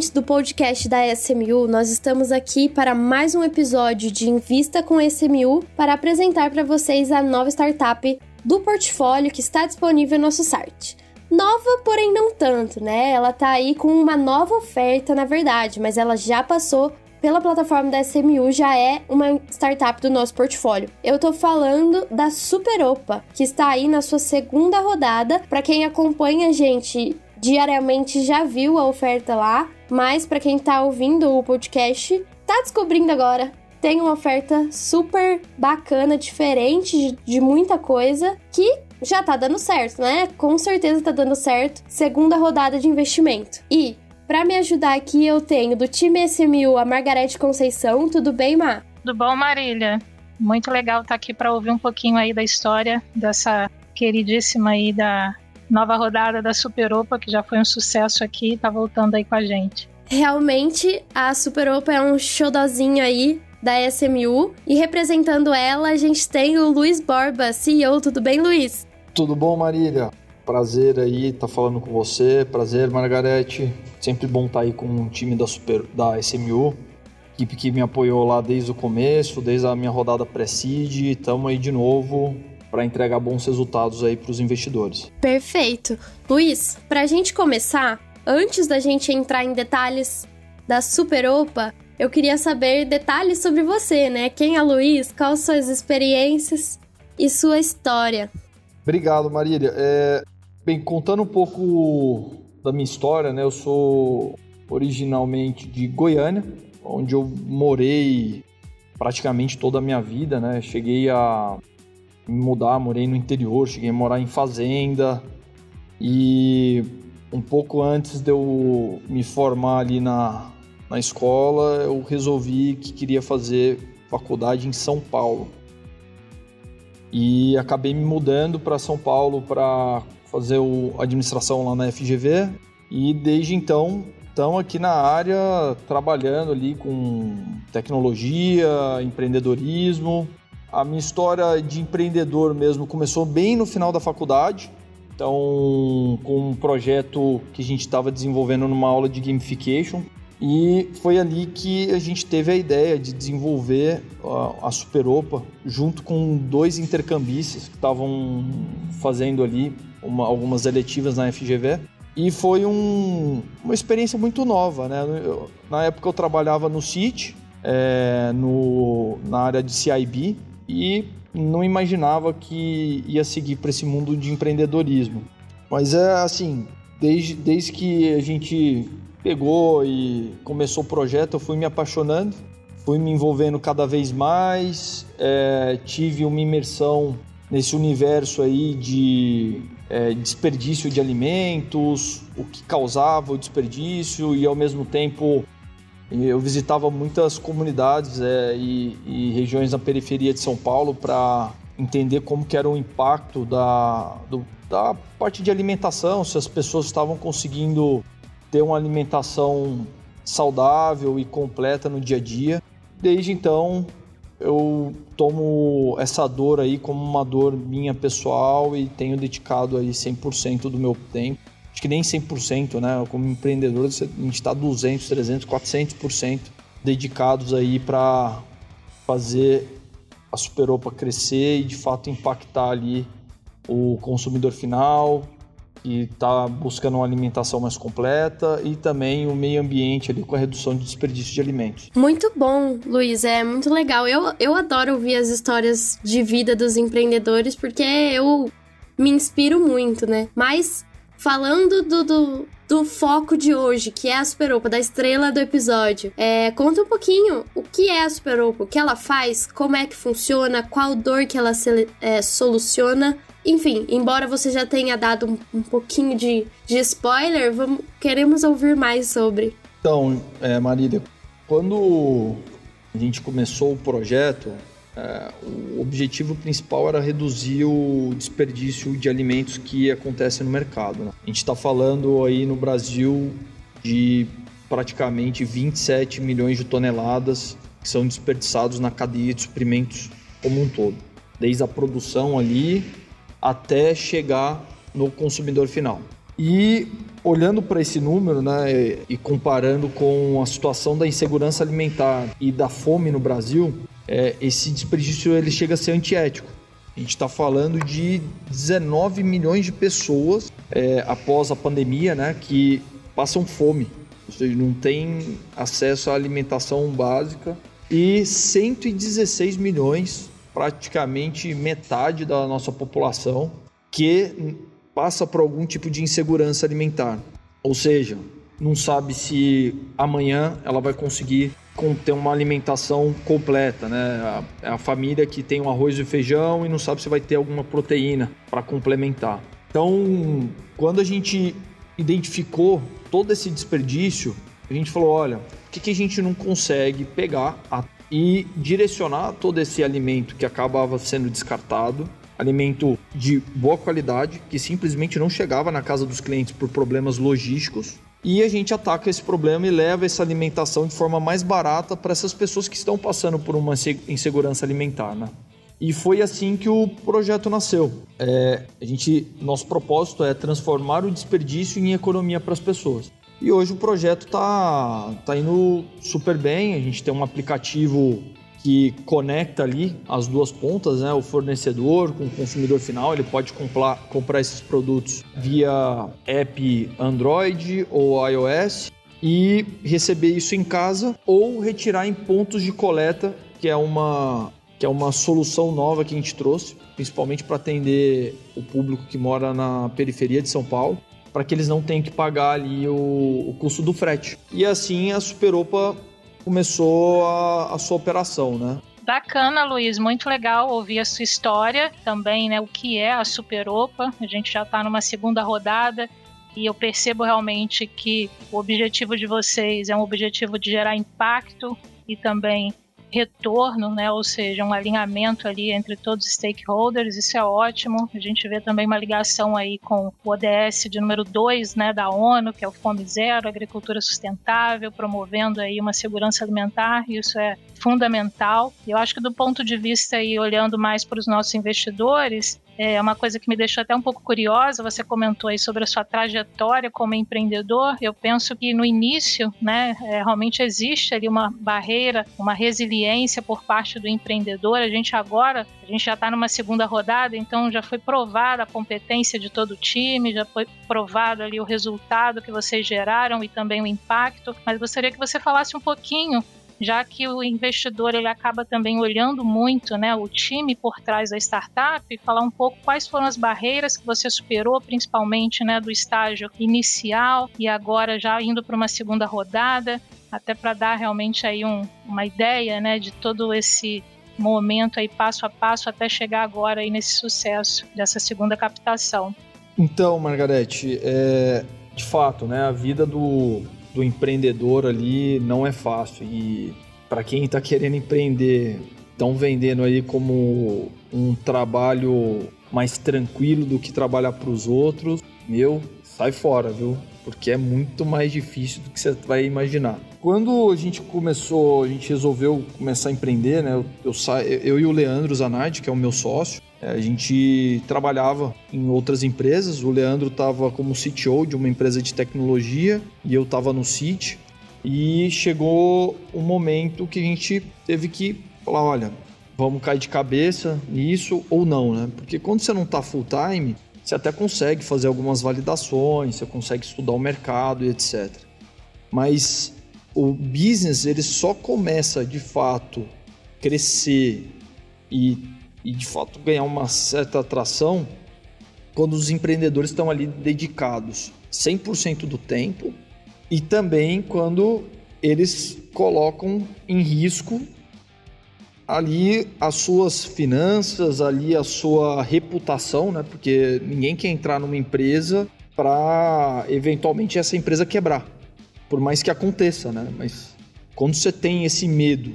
ouvintes do podcast da SMU, nós estamos aqui para mais um episódio de Invista com SMU para apresentar para vocês a nova startup do portfólio que está disponível no nosso site. Nova, porém não tanto, né? Ela tá aí com uma nova oferta, na verdade, mas ela já passou pela plataforma da SMU, já é uma startup do nosso portfólio. Eu tô falando da Superopa, que está aí na sua segunda rodada. Para quem acompanha a gente diariamente já viu a oferta lá, mas para quem tá ouvindo o podcast, tá descobrindo agora. Tem uma oferta super bacana, diferente de, de muita coisa, que já tá dando certo, né? Com certeza tá dando certo. Segunda rodada de investimento. E para me ajudar aqui, eu tenho do time SMU a Margarete Conceição. Tudo bem, Má? Tudo bom, Marília? Muito legal estar aqui para ouvir um pouquinho aí da história dessa queridíssima aí da nova rodada da Superopa, que já foi um sucesso aqui, tá voltando aí com a gente. Realmente, a Superopa é um showzinho aí da SMU e representando ela, a gente tem o Luiz Borba, CEO. Tudo bem, Luiz? Tudo bom, Marília? Prazer aí estar tá falando com você. Prazer, Margarete. Sempre bom estar tá aí com o time da, Super, da SMU. Equipe que me apoiou lá desde o começo, desde a minha rodada pré-seed. Estamos aí de novo para entregar bons resultados aí para os investidores. Perfeito. Luiz, para a gente começar, antes da gente entrar em detalhes da Superopa, eu queria saber detalhes sobre você, né? Quem é Luiz, quais suas experiências e sua história. Obrigado, Marília. É, bem, contando um pouco da minha história, né? Eu sou originalmente de Goiânia, onde eu morei praticamente toda a minha vida, né? Cheguei a mudar, morei no interior, cheguei a morar em fazenda. E um pouco antes de eu me formar ali na, na escola, eu resolvi que queria fazer faculdade em São Paulo. E acabei me mudando para São Paulo para fazer o administração lá na FGV e desde então estamos aqui na área trabalhando ali com tecnologia, empreendedorismo a minha história de empreendedor mesmo começou bem no final da faculdade. Então, com um projeto que a gente estava desenvolvendo numa aula de gamification. E foi ali que a gente teve a ideia de desenvolver a Superopa junto com dois intercambistas que estavam fazendo ali uma, algumas eletivas na FGV. E foi um, uma experiência muito nova, né? Eu, na época eu trabalhava no CIT, é, no, na área de CIB, e não imaginava que ia seguir para esse mundo de empreendedorismo. Mas é assim, desde, desde que a gente pegou e começou o projeto, eu fui me apaixonando, fui me envolvendo cada vez mais, é, tive uma imersão nesse universo aí de é, desperdício de alimentos, o que causava o desperdício e ao mesmo tempo eu visitava muitas comunidades é, e, e, regiões na periferia de São Paulo para entender como que era o impacto da, do, da parte de alimentação, se as pessoas estavam conseguindo ter uma alimentação saudável e completa no dia a dia. Desde então, eu tomo essa dor aí como uma dor minha pessoal e tenho dedicado aí 100% do meu tempo acho que nem 100%, né? Como empreendedor, a gente está 200, 300, 400% dedicados aí para fazer a Superopa crescer e de fato impactar ali o consumidor final que está buscando uma alimentação mais completa e também o meio ambiente ali com a redução de desperdício de alimentos. Muito bom, Luiz, é muito legal. Eu, eu adoro ouvir as histórias de vida dos empreendedores porque eu me inspiro muito, né? Mas Falando do, do, do, foco de hoje, que é a Superopa, da estrela do episódio, é, conta um pouquinho o que é a Superopa, o que ela faz, como é que funciona, qual dor que ela se, é, soluciona. Enfim, embora você já tenha dado um, um pouquinho de, de spoiler, vamos, queremos ouvir mais sobre. Então, é, Marília, quando a gente começou o projeto, é, o objetivo principal era reduzir o desperdício de alimentos que acontece no mercado. Né? A gente está falando aí no Brasil de praticamente 27 milhões de toneladas que são desperdiçados na cadeia de suprimentos como um todo, desde a produção ali até chegar no consumidor final. E olhando para esse número, né, e comparando com a situação da insegurança alimentar e da fome no Brasil, é, esse desperdício ele chega a ser antiético. A gente está falando de 19 milhões de pessoas é, após a pandemia, né, que passam fome, ou seja, não tem acesso à alimentação básica e 116 milhões, praticamente metade da nossa população, que passa por algum tipo de insegurança alimentar. Ou seja, não sabe se amanhã ela vai conseguir ter uma alimentação completa, né? É a, família que tem um arroz e feijão e não sabe se vai ter alguma proteína para complementar. Então, quando a gente identificou todo esse desperdício, a gente falou, olha, por que, que a gente não consegue pegar a, e direcionar todo esse alimento que acabava sendo descartado alimento de boa qualidade que simplesmente não chegava na casa dos clientes por problemas logísticos. E a gente ataca esse problema e leva essa alimentação de forma mais barata para essas pessoas que estão passando por uma insegurança alimentar. Né? E foi assim que o projeto nasceu. É, a gente, nosso propósito é transformar o desperdício em economia para as pessoas. E hoje o projeto está tá indo super bem. A gente tem um aplicativo que conecta ali as duas pontas, né? O fornecedor com o consumidor final, ele pode comprar, comprar esses produtos via app Android ou iOS e receber isso em casa ou retirar em pontos de coleta, que é uma que é uma solução nova que a gente trouxe, principalmente para atender o público que mora na periferia de São Paulo, para que eles não tenham que pagar ali o, o custo do frete. E assim a Superopa começou a, a sua operação, né? Bacana, Luiz, muito legal ouvir a sua história também, né? O que é a Superopa? A gente já está numa segunda rodada e eu percebo realmente que o objetivo de vocês é um objetivo de gerar impacto e também retorno, né? ou seja, um alinhamento ali entre todos os stakeholders, isso é ótimo. A gente vê também uma ligação aí com o ODS de número 2 né, da ONU, que é o Fome Zero, Agricultura Sustentável, promovendo aí uma segurança alimentar, isso é fundamental. Eu acho que do ponto de vista aí, olhando mais para os nossos investidores, é uma coisa que me deixou até um pouco curiosa, você comentou aí sobre a sua trajetória como empreendedor. Eu penso que no início, né, é, realmente existe ali uma barreira, uma resiliência por parte do empreendedor. A gente agora, a gente já está numa segunda rodada, então já foi provada a competência de todo o time, já foi provado ali o resultado que vocês geraram e também o impacto. Mas gostaria que você falasse um pouquinho já que o investidor ele acaba também olhando muito né, o time por trás da startup falar um pouco quais foram as barreiras que você superou, principalmente né, do estágio inicial e agora já indo para uma segunda rodada, até para dar realmente aí um, uma ideia né, de todo esse momento aí passo a passo até chegar agora aí nesse sucesso dessa segunda captação. Então, Margarete, é, de fato, né, a vida do, do empreendedor ali não é fácil. E para quem está querendo empreender, estão vendendo aí como um trabalho mais tranquilo do que trabalhar para os outros, meu, sai fora, viu? Porque é muito mais difícil do que você vai imaginar. Quando a gente começou, a gente resolveu começar a empreender, né? Eu, eu, eu e o Leandro Zanardi, que é o meu sócio, a gente trabalhava em outras empresas. O Leandro estava como CTO de uma empresa de tecnologia e eu estava no CIT. E chegou um momento que a gente teve que falar: olha, vamos cair de cabeça nisso ou não, né? Porque quando você não está full time, você até consegue fazer algumas validações, você consegue estudar o mercado e etc. Mas o business ele só começa de fato crescer e e de fato ganhar uma certa atração quando os empreendedores estão ali dedicados 100% do tempo e também quando eles colocam em risco ali as suas finanças, ali a sua reputação, né? Porque ninguém quer entrar numa empresa para eventualmente essa empresa quebrar, por mais que aconteça, né? Mas quando você tem esse medo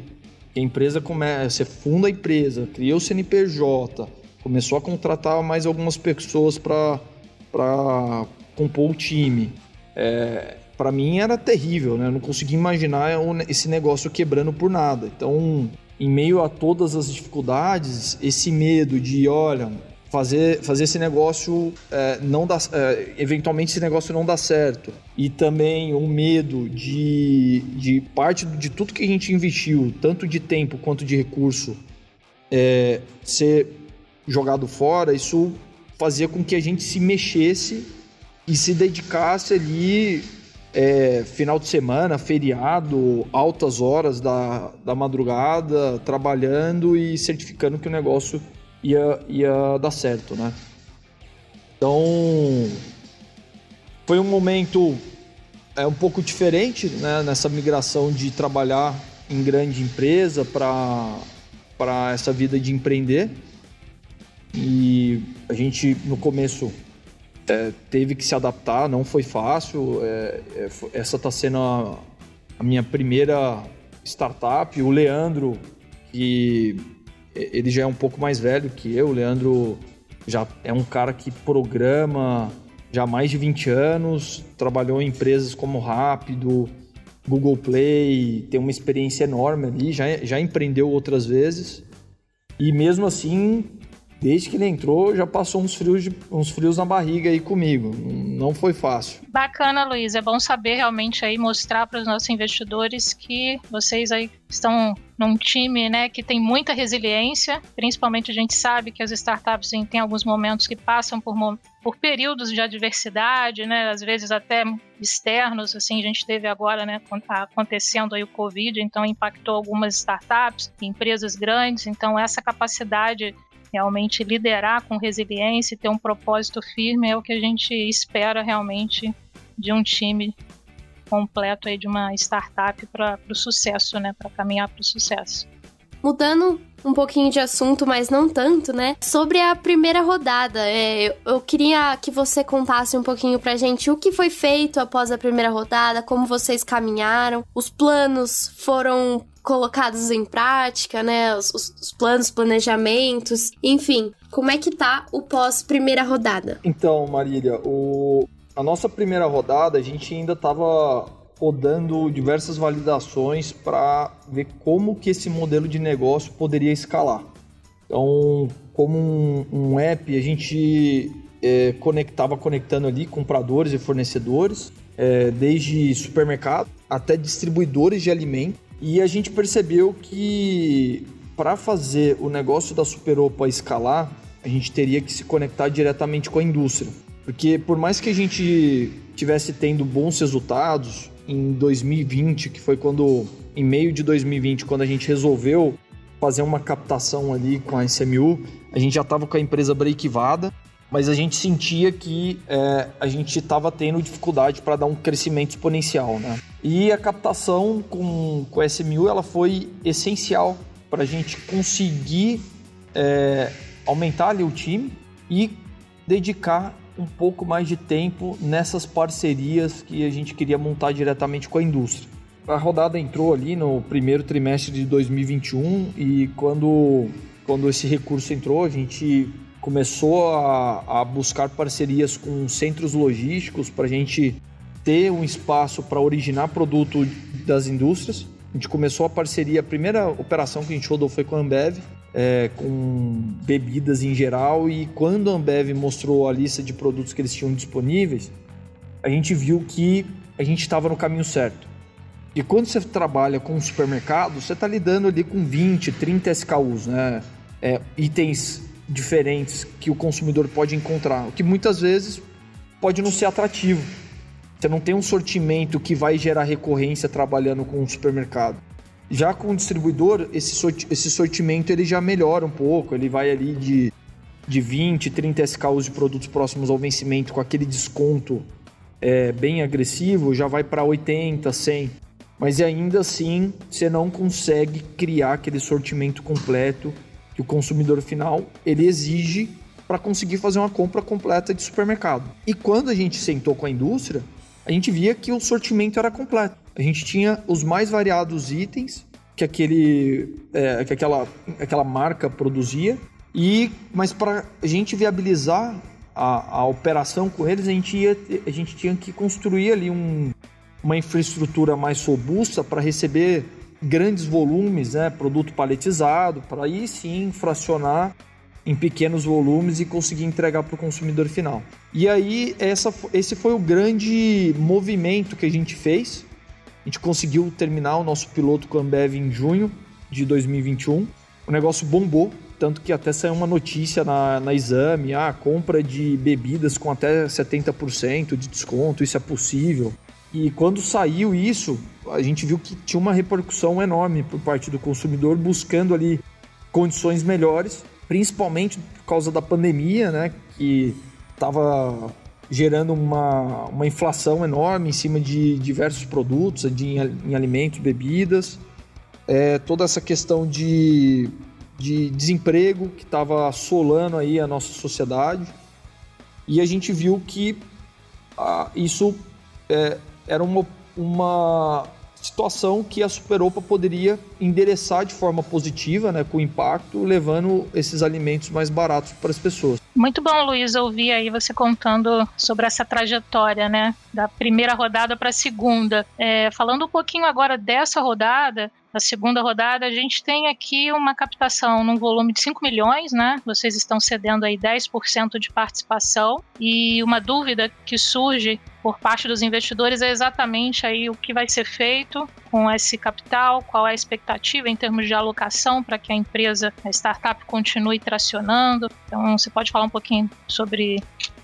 a empresa começa, você funda a empresa, cria o CNPJ, começou a contratar mais algumas pessoas para compor o time. É, para mim era terrível, né? Eu não conseguia imaginar esse negócio quebrando por nada. Então, em meio a todas as dificuldades, esse medo de, olha, fazer, fazer esse negócio é, não dar, é, eventualmente esse negócio não dar certo. E também o medo de, de parte de tudo que a gente investiu tanto de tempo quanto de recurso é, ser jogado fora isso fazia com que a gente se mexesse e se dedicasse ali é, final de semana, feriado, altas horas da, da madrugada, trabalhando e certificando que o negócio ia, ia dar certo, né? Então, foi um momento é um pouco diferente né, nessa migração de trabalhar em grande empresa para essa vida de empreender. E a gente, no começo, é, teve que se adaptar, não foi fácil. É, é, essa está sendo a, a, minha primeira startup. O Leandro, que ele já é um pouco mais velho que eu, o Leandro já é um cara que programa já há mais de 20 anos, trabalhou em empresas como Rápido, Google Play, tem uma experiência enorme ali, já, já empreendeu outras vezes. E mesmo assim, desde que ele entrou, já passou uns frios, de, uns frios na barriga aí comigo. Não foi fácil. Bacana, Luiz. É bom saber realmente aí mostrar para os nossos investidores que vocês aí estão num time, né, que tem muita resiliência. Principalmente a gente sabe que as startups têm alguns momentos que passam por, por períodos de adversidade, né, às vezes até externos. Assim, a gente teve agora, né, acontecendo aí o Covid, então impactou algumas startups, empresas grandes. Então essa capacidade realmente liderar com resiliência e ter um propósito firme é o que a gente espera realmente de um time completo aí de uma startup para o sucesso, né, para caminhar para o sucesso. Mudando um pouquinho de assunto, mas não tanto, né? Sobre a primeira rodada, é, eu queria que você contasse um pouquinho pra gente o que foi feito após a primeira rodada, como vocês caminharam, os planos foram colocados em prática, né? Os, os, planos, planejamentos, enfim. Como é que tá o pós primeira rodada? Então, Marília, o, a nossa primeira rodada a gente ainda estava rodando diversas validações para ver como que esse modelo de negócio poderia escalar. Então, como um, um app, a gente é, conectava conectando ali compradores e fornecedores, é, desde supermercado até distribuidores de alimento. E a gente percebeu que para fazer o negócio da Superopa escalar, a gente teria que se conectar diretamente com a indústria. Porque por mais que a gente tivesse tendo bons resultados em 2020, que foi quando em meio de 2020, quando a gente resolveu fazer uma captação ali com a SMU, a gente já estava com a empresa breakivada, mas a gente sentia que é, a gente estava tendo dificuldade para dar um crescimento exponencial, né? E a captação com, com a SMU ela foi essencial para a gente conseguir é, aumentar ali o time e dedicar um pouco mais de tempo nessas parcerias que a gente queria montar diretamente com a indústria. A rodada entrou ali no primeiro trimestre de 2021 e quando, quando esse recurso entrou, a gente começou a, a buscar parcerias com centros logísticos para a gente ter um espaço para originar produto das indústrias. A gente começou a parceria, a primeira operação que a gente rodou foi com a Ambev, é, com bebidas em geral e quando a Ambev mostrou a lista de produtos que eles tinham disponíveis, a gente viu que a gente estava no caminho certo. E quando você trabalha com um supermercado, você está lidando ali com 20, 30 SKUs, né? É, itens diferentes que o consumidor pode encontrar, o que muitas vezes pode não ser atrativo. Você não tem um sortimento que vai gerar recorrência trabalhando com um supermercado. Já com o distribuidor, esse, sorti esse sortimento ele já melhora um pouco, ele vai ali de, de 20, 30 SKUs de produtos próximos ao vencimento com aquele desconto é, bem agressivo, já vai para 80, 100. Mas ainda assim, você não consegue criar aquele sortimento completo que o consumidor final ele exige para conseguir fazer uma compra completa de supermercado. E quando a gente sentou com a indústria, a gente via que o sortimento era completo. A gente tinha os mais variados itens que aquele é, que aquela, aquela marca produzia e mas para a gente viabilizar a, a operação com eles a gente ia a gente tinha que construir ali um, uma infraestrutura mais robusta para receber grandes volumes, né, produto paletizado, para aí sim fracionar em pequenos volumes e conseguir entregar para o consumidor final. E aí, essa, esse foi o grande movimento que a gente fez. A gente conseguiu terminar o nosso piloto com a Ambev em junho de 2021. O negócio bombou, tanto que até saiu uma notícia na, na exame, a ah, compra de bebidas com até 70% de desconto, isso é possível. E quando saiu isso, a gente viu que tinha uma repercussão enorme por parte do consumidor buscando ali condições melhores principalmente por causa da pandemia, né, que estava gerando uma, uma inflação enorme em cima de diversos produtos, de, em alimentos, bebidas, é, toda essa questão de, de desemprego que estava assolando aí a nossa sociedade, e a gente viu que ah, isso é, era uma, uma situação que a Superopa poderia endereçar de forma positiva, né, com impacto, levando esses alimentos mais baratos para as pessoas. Muito bom, Luiz, ouvir aí você contando sobre essa trajetória, né, da primeira rodada para a segunda. É, falando um pouquinho agora dessa rodada, a segunda rodada, a gente tem aqui uma captação num volume de 5 milhões, né? Vocês estão cedendo aí 10% de participação e uma dúvida que surge por parte dos investidores é exatamente aí o que vai ser feito com esse capital, qual é a expectativa em termos de alocação para que a empresa, a startup continue tracionando. Então, você pode falar um pouquinho sobre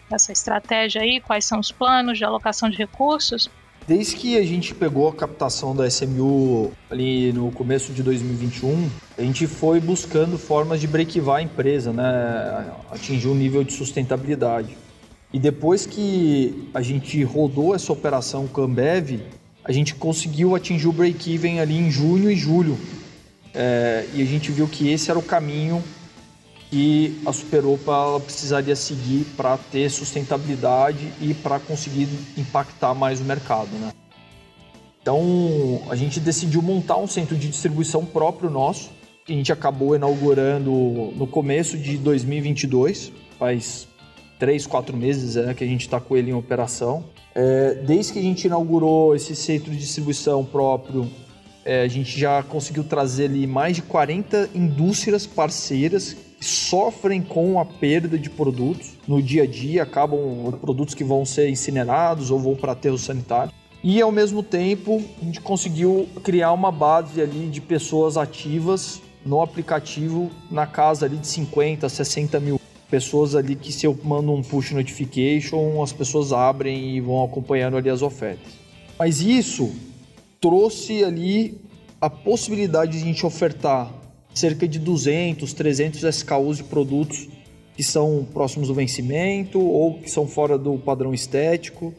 essa estratégia aí, quais são os planos de alocação de recursos? Desde que a gente pegou a captação da SMU ali no começo de 2021, a gente foi buscando formas de breakivar a empresa, né? atingir um nível de sustentabilidade. E depois que a gente rodou essa operação com a Ambev, a gente conseguiu atingir o break-even ali em junho e julho. É, e a gente viu que esse era o caminho que a Superopa precisaria seguir para ter sustentabilidade e para conseguir impactar mais o mercado. Né? Então a gente decidiu montar um centro de distribuição próprio nosso, que a gente acabou inaugurando no começo de 2022, faz três, quatro meses é, que a gente está com ele em operação. É, desde que a gente inaugurou esse centro de distribuição próprio, é, a gente já conseguiu trazer ali mais de 40 indústrias parceiras sofrem com a perda de produtos no dia a dia, acabam produtos que vão ser incinerados ou vão para aterro sanitário. E ao mesmo tempo, a gente conseguiu criar uma base ali de pessoas ativas no aplicativo na casa ali de 50, 60 mil pessoas ali que se eu mando um push notification, as pessoas abrem e vão acompanhando ali as ofertas. Mas isso trouxe ali a possibilidade de a gente ofertar cerca de 200, 300 SKUs de produtos que são próximos do vencimento ou que são fora do padrão estético.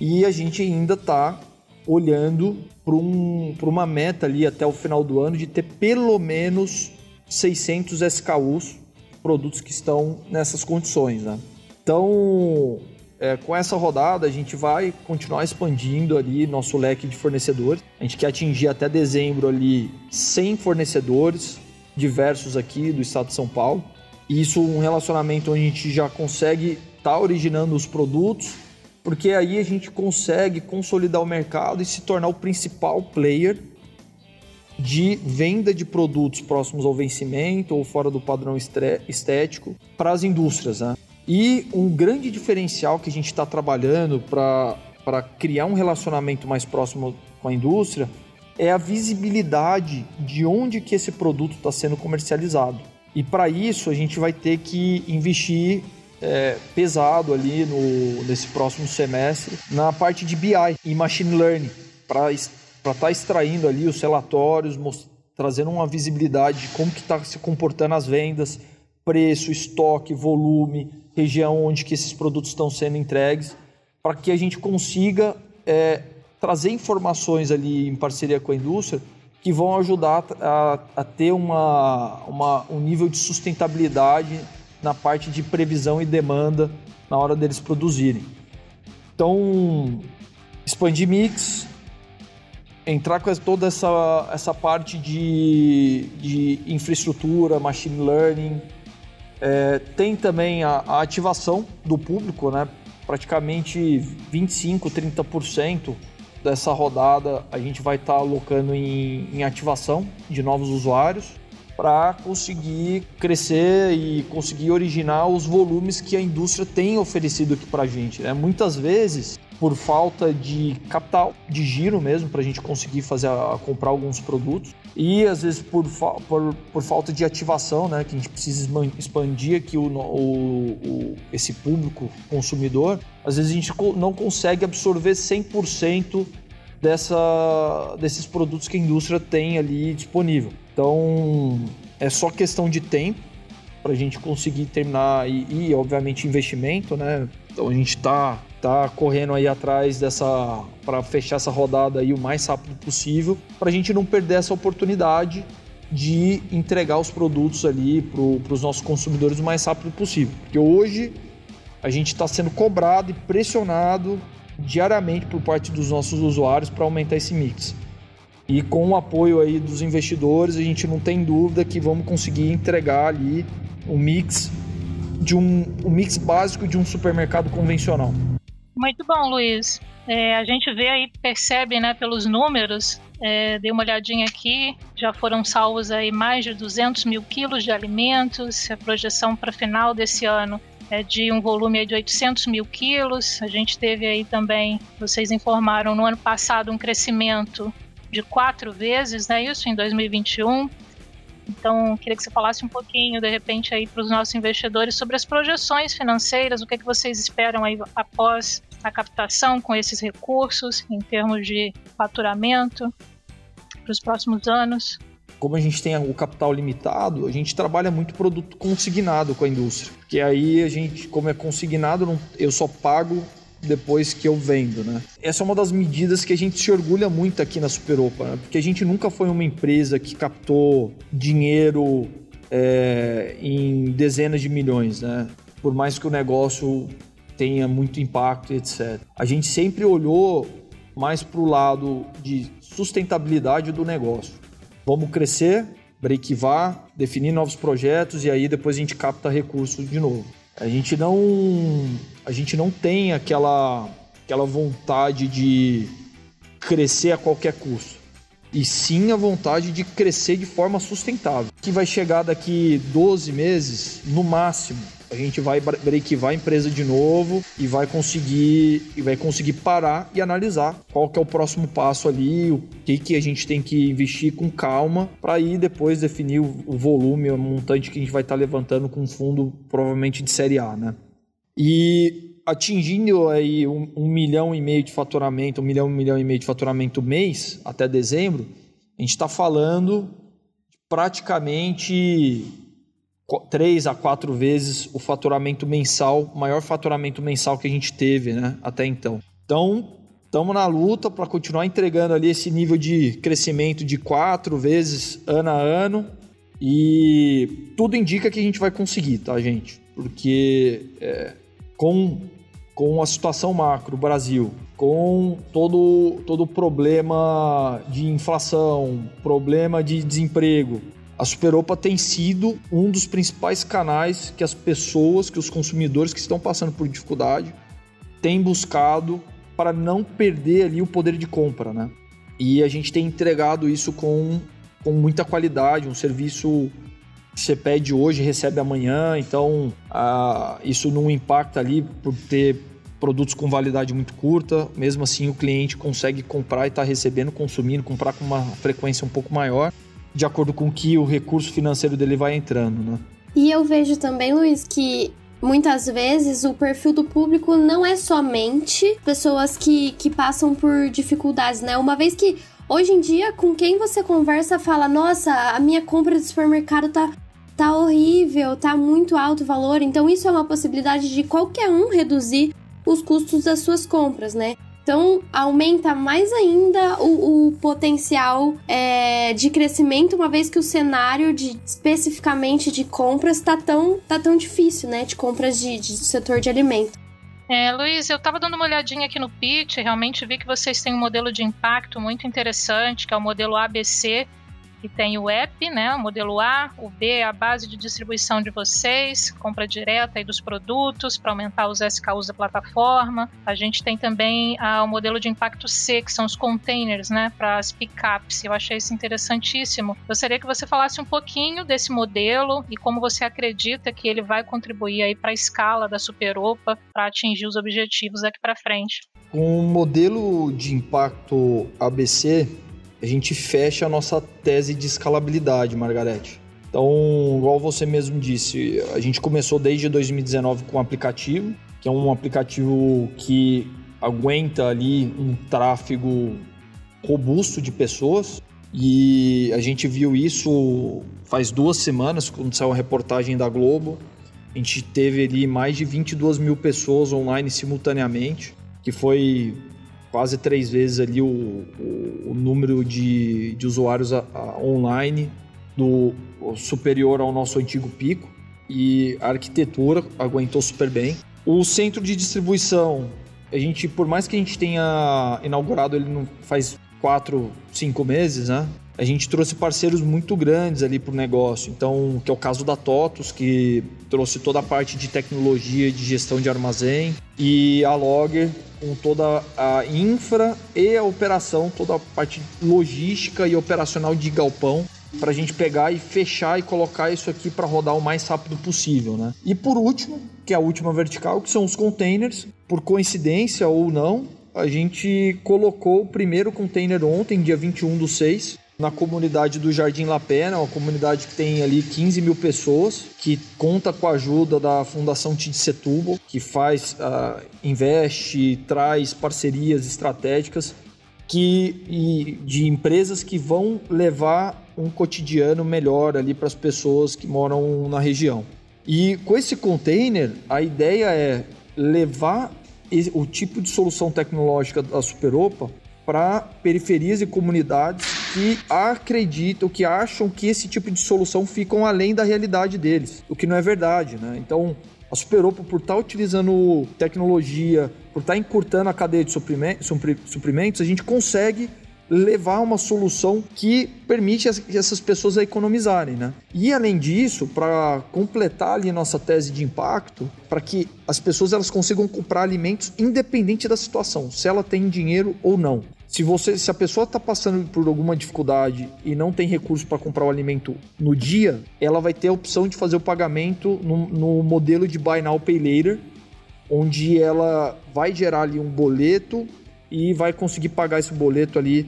E a gente ainda está olhando para um, uma meta ali até o final do ano de ter pelo menos 600 SKUs, produtos que estão nessas condições. Né? Então, é, com essa rodada, a gente vai continuar expandindo ali nosso leque de fornecedores. A gente quer atingir até dezembro ali 100 fornecedores, diversos aqui do estado de São Paulo. E isso um relacionamento onde a gente já consegue estar tá originando os produtos, porque aí a gente consegue consolidar o mercado e se tornar o principal player de venda de produtos próximos ao vencimento ou fora do padrão estético para as indústrias. Né? E um grande diferencial que a gente está trabalhando para criar um relacionamento mais próximo com a indústria é a visibilidade de onde que esse produto está sendo comercializado. E para isso a gente vai ter que investir é, pesado ali no, nesse próximo semestre na parte de BI e Machine Learning para estar tá extraindo ali os relatórios, trazendo uma visibilidade de como que está se comportando as vendas, preço, estoque, volume, região onde que esses produtos estão sendo entregues, para que a gente consiga é, trazer informações ali em parceria com a indústria que vão ajudar a, a ter uma, uma, um nível de sustentabilidade na parte de previsão e demanda na hora deles produzirem. Então, expandir mix, entrar com toda essa, essa parte de, de infraestrutura, machine learning, é, tem também a, a, ativação do público, né? praticamente 25, 30% dessa rodada a gente vai estar tá alocando em, em, ativação de novos usuários. para conseguir crescer e conseguir originar os volumes que a indústria tem oferecido aqui para a gente. Né? Muitas vezes, por falta de capital, de giro mesmo, para a gente conseguir fazer a, comprar alguns produtos, e às vezes por, por, por, falta de ativação, né, que a gente precisa expandir aqui o, o, o, esse público consumidor, às vezes a gente não consegue absorver 100% dessa, desses produtos que a indústria tem ali disponível. Então é só questão de tempo para a gente conseguir terminar e, e, obviamente investimento, né? Então a gente está tá correndo aí atrás dessa para fechar essa rodada aí o mais rápido possível para a gente não perder essa oportunidade de entregar os produtos ali para os nossos consumidores o mais rápido possível. Porque hoje a gente está sendo cobrado e pressionado diariamente por parte dos nossos usuários para aumentar esse mix. E com o apoio aí dos investidores, a gente não tem dúvida que vamos conseguir entregar ali um mix de um, um mix básico de um supermercado convencional. Muito bom, Luiz. É, a gente vê aí, percebe, né, pelos números, é, dei uma olhadinha aqui, já foram salvos aí mais de 200 mil quilos de alimentos, a projeção para final desse ano é de um volume de 800 mil quilos. A gente teve aí também, vocês informaram, no ano passado um crescimento de quatro vezes, né? Isso em 2021. Então, queria que você falasse um pouquinho, de repente, aí para os nossos investidores sobre as projeções financeiras, o que, é que vocês esperam aí após a captação com esses recursos, em termos de faturamento para os próximos anos. Como a gente tem o capital limitado, a gente trabalha muito produto consignado com a indústria. Porque aí a gente, como é consignado, eu só pago depois que eu vendo, né? Essa é uma das medidas que a gente se orgulha muito aqui na Superopa, né? porque a gente nunca foi uma empresa que captou dinheiro é, em dezenas de milhões, né? Por mais que o negócio tenha muito impacto, etc. A gente sempre olhou mais para o lado de sustentabilidade do negócio. Vamos crescer, breakivar, definir novos projetos e aí depois a gente capta recursos de novo. A gente não a gente não tem aquela aquela vontade de crescer a qualquer custo. E sim a vontade de crescer de forma sustentável. Que vai chegar daqui 12 meses, no máximo, a gente vai breakivar a empresa de novo e vai conseguir e vai conseguir parar e analisar qual que é o próximo passo ali, o que que a gente tem que investir com calma para aí depois definir o volume, o montante que a gente vai estar tá levantando com um fundo provavelmente de série A, né? E atingindo aí um, um, milhão e meio de faturamento, um milhão, um milhão e meio de faturamento mês até dezembro, a gente está falando praticamente três a quatro vezes o faturamento mensal, maior faturamento mensal que a gente teve né, até então. Então, estamos na luta para continuar entregando ali esse nível de crescimento de quatro vezes ano a ano e tudo indica que a gente vai conseguir, tá, gente? Porque é, com, com a situação macro Brasil, com todo, todo o problema de inflação, problema de desemprego, a Superopa tem sido um dos principais canais que as pessoas, que os consumidores que estão passando por dificuldade têm buscado para não perder ali o poder de compra, né? E a gente tem entregado isso com, com muita qualidade, um serviço você pede hoje recebe amanhã, então ah, isso não impacta ali por ter produtos com validade muito curta, mesmo assim o cliente consegue comprar e está recebendo, consumindo, comprar com uma frequência um pouco maior de acordo com que o recurso financeiro dele vai entrando, né? E eu vejo também, Luiz, que muitas vezes o perfil do público não é somente pessoas que, que passam por dificuldades, né? Uma vez que hoje em dia, com quem você conversa, fala: Nossa, a minha compra de supermercado tá, tá horrível, tá muito alto o valor. Então, isso é uma possibilidade de qualquer um reduzir os custos das suas compras, né? Então, aumenta mais ainda o, o potencial é, de crescimento, uma vez que o cenário de especificamente de compras tá tão, tá tão difícil, né? De compras de, de setor de alimento. É, Luiz, eu estava dando uma olhadinha aqui no pitch, realmente vi que vocês têm um modelo de impacto muito interessante, que é o modelo ABC. Que tem o app, né, o modelo A, o B é a base de distribuição de vocês, compra direta aí dos produtos para aumentar os SKUs da plataforma. A gente tem também ah, o modelo de impacto C, que são os containers, né, para as pickups. Eu achei isso interessantíssimo. Gostaria que você falasse um pouquinho desse modelo e como você acredita que ele vai contribuir aí para a escala da Superopa para atingir os objetivos daqui para frente. O modelo de impacto ABC, a gente fecha a nossa tese de escalabilidade, Margarete. Então, igual você mesmo disse, a gente começou desde 2019 com um aplicativo, que é um aplicativo que aguenta ali um tráfego robusto de pessoas. E a gente viu isso faz duas semanas, quando saiu a reportagem da Globo. A gente teve ali mais de 22 mil pessoas online simultaneamente, que foi quase três vezes ali o, o, o número de, de usuários a, a, online do superior ao nosso antigo pico e a arquitetura aguentou super bem. O centro de distribuição, a gente, por mais que a gente tenha inaugurado ele faz quatro, cinco meses, né? A gente trouxe parceiros muito grandes ali para o negócio. Então, que é o caso da TOTUS, que trouxe toda a parte de tecnologia de gestão de armazém, e a Logger com toda a infra e a operação, toda a parte logística e operacional de galpão para a gente pegar e fechar e colocar isso aqui para rodar o mais rápido possível, né? E por último, que é a última vertical, que são os containers. Por coincidência ou não, a gente colocou o primeiro container ontem, dia 21 do 6, na comunidade do Jardim La Pena, uma comunidade que tem ali 15 mil pessoas, que conta com a ajuda da Fundação Setúbal, que faz, uh, investe, traz parcerias estratégicas que, de empresas que vão levar um cotidiano melhor ali para as pessoas que moram na região. E com esse container, a ideia é levar o tipo de solução tecnológica da Superopa para periferias e comunidades que acreditam, que acham que esse tipo de solução ficam além da realidade deles, o que não é verdade, né? Então, a Superopa, por estar tá utilizando tecnologia, por estar tá encurtando a cadeia de suprimentos, a gente consegue levar uma solução que permite essas pessoas economizarem, né? E além disso, para completar ali nossa tese de impacto, para que as pessoas elas consigam comprar alimentos independente da situação, se ela tem dinheiro ou não. Se você, se a pessoa está passando por alguma dificuldade e não tem recurso para comprar o alimento no dia, ela vai ter a opção de fazer o pagamento no, no modelo de Buy Now Pay Later, onde ela vai gerar ali um boleto e vai conseguir pagar esse boleto ali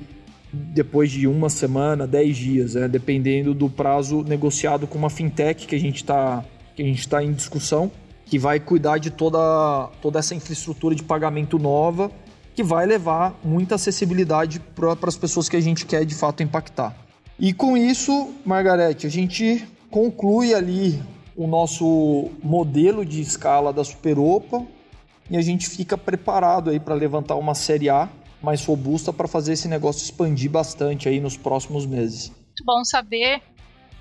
depois de uma semana, dez dias, né? dependendo do prazo negociado com uma fintech que a gente está que a gente está em discussão, que vai cuidar de toda, toda essa infraestrutura de pagamento nova, que vai levar muita acessibilidade para as pessoas que a gente quer de fato impactar. E com isso, Margarete, a gente conclui ali o nosso modelo de escala da Superopa, e a gente fica preparado aí para levantar uma série A mais robusta para fazer esse negócio expandir bastante aí nos próximos meses. Muito bom saber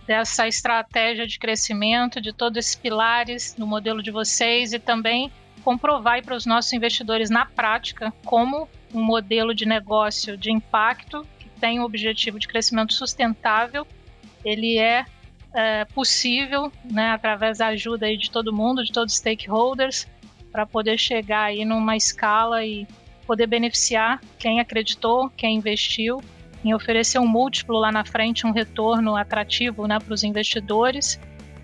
dessa estratégia de crescimento, de todos esses pilares no modelo de vocês e também comprovar para os nossos investidores na prática como um modelo de negócio de impacto que tem o objetivo de crescimento sustentável, ele é, é possível, né, através da ajuda aí de todo mundo, de todos os stakeholders, para poder chegar aí numa escala e poder beneficiar quem acreditou, quem investiu, em oferecer um múltiplo lá na frente, um retorno atrativo né, para os investidores,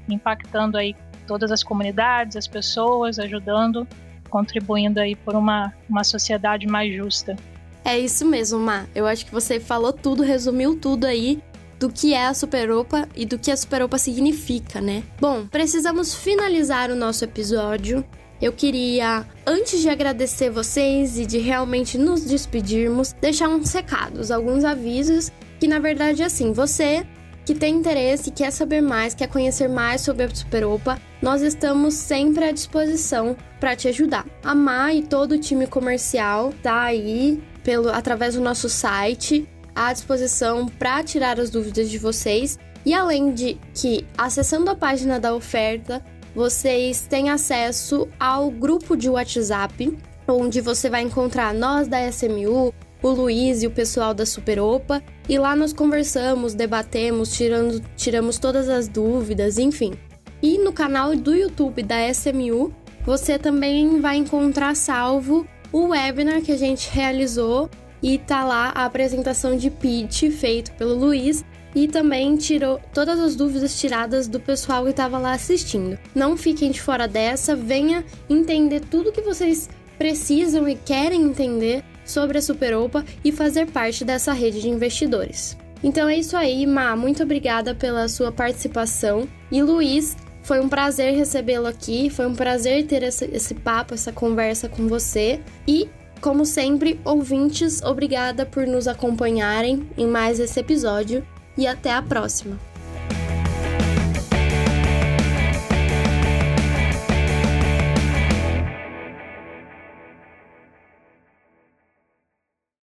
impactando aí todas as comunidades, as pessoas, ajudando, contribuindo aí por uma, uma sociedade mais justa. É isso mesmo, Má. Eu acho que você falou tudo, resumiu tudo aí do que é a Superopa e do que a Superopa significa, né? Bom, precisamos finalizar o nosso episódio. Eu queria, antes de agradecer vocês e de realmente nos despedirmos, deixar uns recados, alguns avisos que na verdade é assim, você que tem interesse, quer saber mais, quer conhecer mais sobre a Superopa, nós estamos sempre à disposição para te ajudar. A Má e todo o time comercial tá aí pelo através do nosso site à disposição para tirar as dúvidas de vocês. E além de que acessando a página da oferta, vocês têm acesso ao grupo de WhatsApp, onde você vai encontrar nós da SMU, o Luiz e o pessoal da Superopa, E lá nós conversamos, debatemos, tirando, tiramos todas as dúvidas, enfim. E no canal do YouTube da SMU, você também vai encontrar salvo o webinar que a gente realizou e tá lá a apresentação de pitch feito pelo Luiz e também tirou todas as dúvidas tiradas do pessoal que estava lá assistindo. Não fiquem de fora dessa, venha entender tudo que vocês precisam e querem entender sobre a Superopa e fazer parte dessa rede de investidores. Então é isso aí, Ma, muito obrigada pela sua participação. E Luiz, foi um prazer recebê-lo aqui, foi um prazer ter esse, esse papo, essa conversa com você. E como sempre, ouvintes, obrigada por nos acompanharem em mais esse episódio e até a próxima!